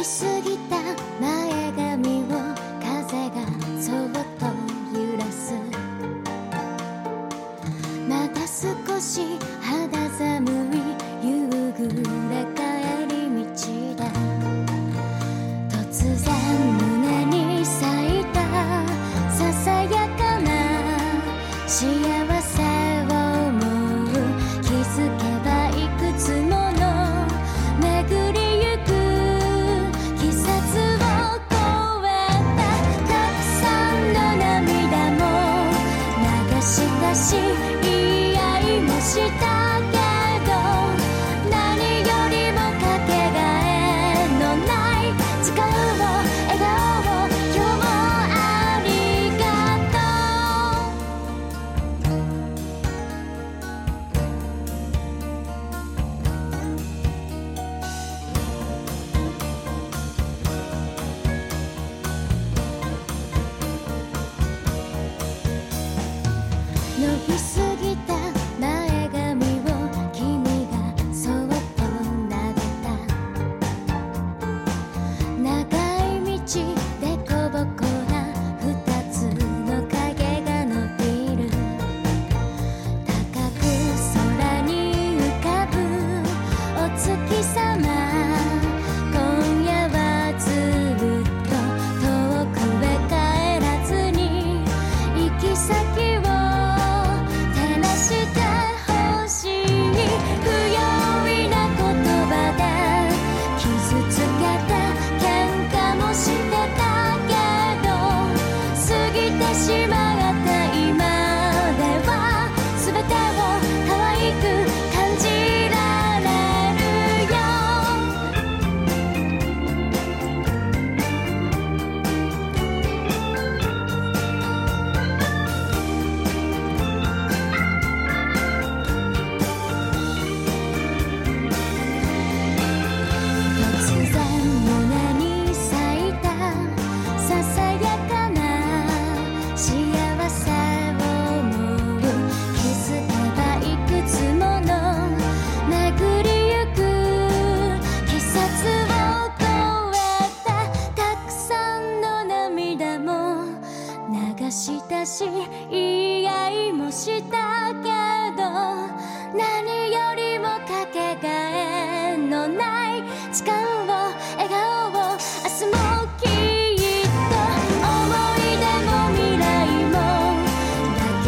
りすぎた前髪を風がそっと揺らすまた少し肌寒い夕暮れ帰り道だ突然胸に咲いたささやかなせし言い合いました。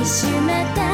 きしめ